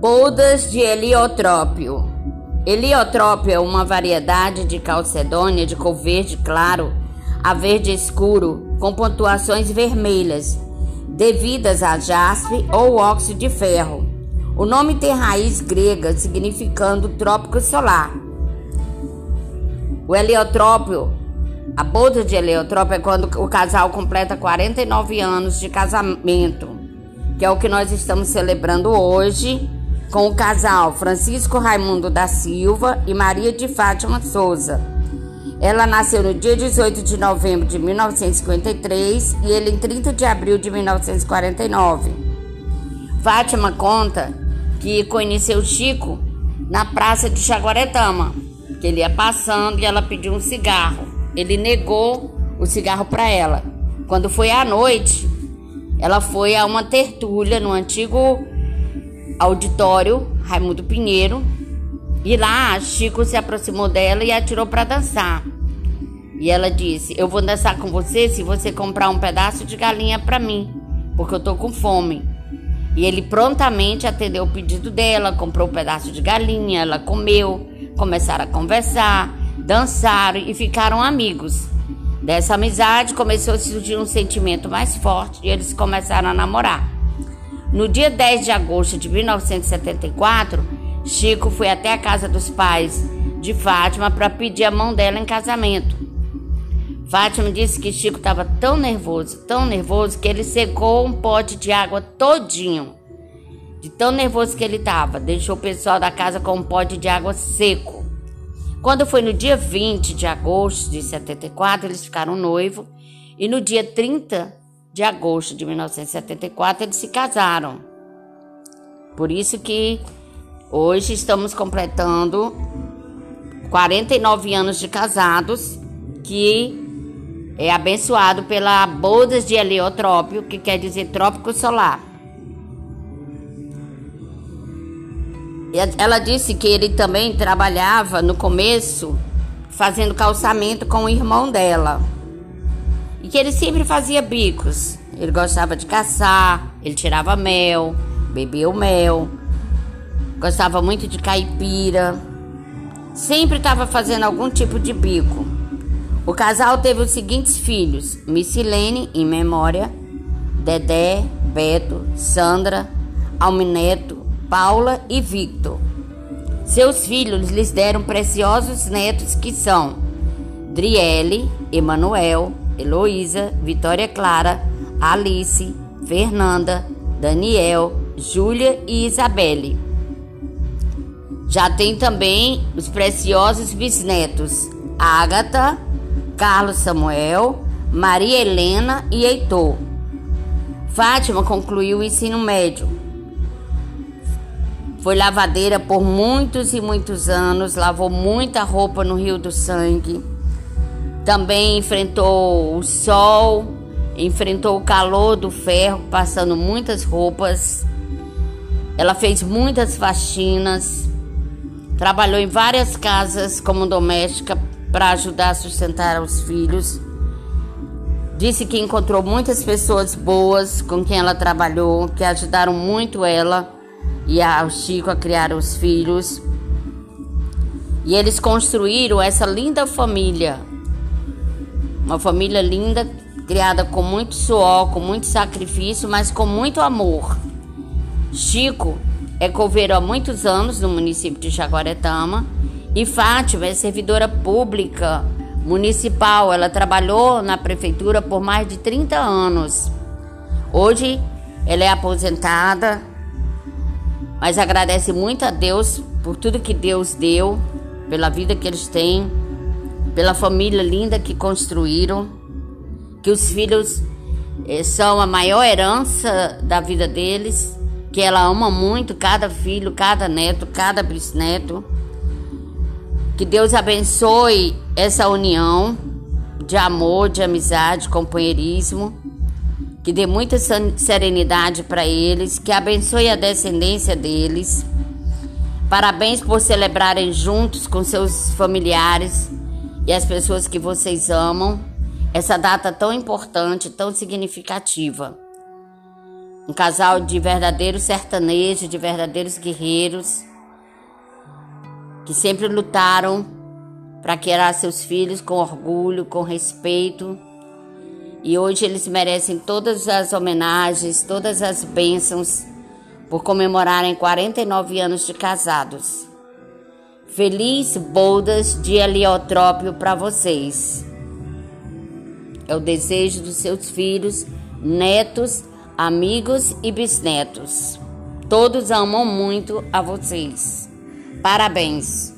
Boldas de heliotrópio. Heliotrópio é uma variedade de calcedônia de cor verde claro a verde escuro, com pontuações vermelhas, devidas a jaspe ou óxido de ferro. O nome tem raiz grega, significando trópico solar. O heliotrópio, a boda de heliotrópio é quando o casal completa 49 anos de casamento, que é o que nós estamos celebrando hoje com o casal Francisco Raimundo da Silva e Maria de Fátima Souza. Ela nasceu no dia 18 de novembro de 1953 e ele em 30 de abril de 1949. Fátima conta que conheceu Chico na praça de Jaguaretama, que ele ia passando e ela pediu um cigarro. Ele negou o cigarro para ela. Quando foi à noite, ela foi a uma tertúlia no antigo auditório Raimundo Pinheiro. E lá Chico se aproximou dela e atirou para dançar. E ela disse: Eu vou dançar com você se você comprar um pedaço de galinha para mim, porque eu tô com fome. E ele prontamente atendeu o pedido dela, comprou um pedaço de galinha, ela comeu, começaram a conversar, dançaram e ficaram amigos. Dessa amizade começou a surgir um sentimento mais forte e eles começaram a namorar. No dia 10 de agosto de 1974, Chico foi até a casa dos pais de Fátima para pedir a mão dela em casamento. Fátima disse que Chico estava tão nervoso, tão nervoso, que ele secou um pote de água todinho. De tão nervoso que ele estava, deixou o pessoal da casa com um pote de água seco. Quando foi no dia 20 de agosto de 74, eles ficaram noivos. E no dia 30 de agosto de 1974 eles se casaram. Por isso que hoje estamos completando 49 anos de casados, que é abençoado pela bodas de heliotrópio, que quer dizer trópico solar. Ela disse que ele também trabalhava no começo fazendo calçamento com o irmão dela e que ele sempre fazia bicos. Ele gostava de caçar, ele tirava mel, bebia o mel, gostava muito de caipira, sempre estava fazendo algum tipo de bico. O casal teve os seguintes filhos: Missilene, em memória, Dedé, Beto, Sandra, Almineto, Paula e Victor. Seus filhos lhes deram preciosos netos que são Driele, Emanuel, Heloísa, Vitória Clara, Alice, Fernanda, Daniel, Júlia e Isabelle. Já tem também os preciosos bisnetos Ágata, Carlos Samuel, Maria Helena e Heitor. Fátima concluiu o ensino médio. Foi lavadeira por muitos e muitos anos, lavou muita roupa no Rio do Sangue também enfrentou o sol, enfrentou o calor do ferro, passando muitas roupas. Ela fez muitas faxinas, trabalhou em várias casas como doméstica para ajudar a sustentar os filhos. Disse que encontrou muitas pessoas boas com quem ela trabalhou, que ajudaram muito ela e ao Chico a criar os filhos. E eles construíram essa linda família uma família linda, criada com muito suor, com muito sacrifício, mas com muito amor. Chico é coveiro há muitos anos no município de Jaguaretama e Fátima é servidora pública municipal. Ela trabalhou na prefeitura por mais de 30 anos. Hoje ela é aposentada, mas agradece muito a Deus por tudo que Deus deu, pela vida que eles têm pela família linda que construíram, que os filhos eh, são a maior herança da vida deles, que ela ama muito cada filho, cada neto, cada bisneto. Que Deus abençoe essa união de amor, de amizade, companheirismo. Que dê muita serenidade para eles, que abençoe a descendência deles. Parabéns por celebrarem juntos com seus familiares e as pessoas que vocês amam essa data tão importante, tão significativa. Um casal de verdadeiros sertanejos, de verdadeiros guerreiros, que sempre lutaram para criar seus filhos com orgulho, com respeito. E hoje eles merecem todas as homenagens, todas as bênçãos por comemorarem 49 anos de casados. Feliz bodas de heliotrópio para vocês. É o desejo dos seus filhos, netos, amigos e bisnetos. Todos amam muito a vocês. Parabéns!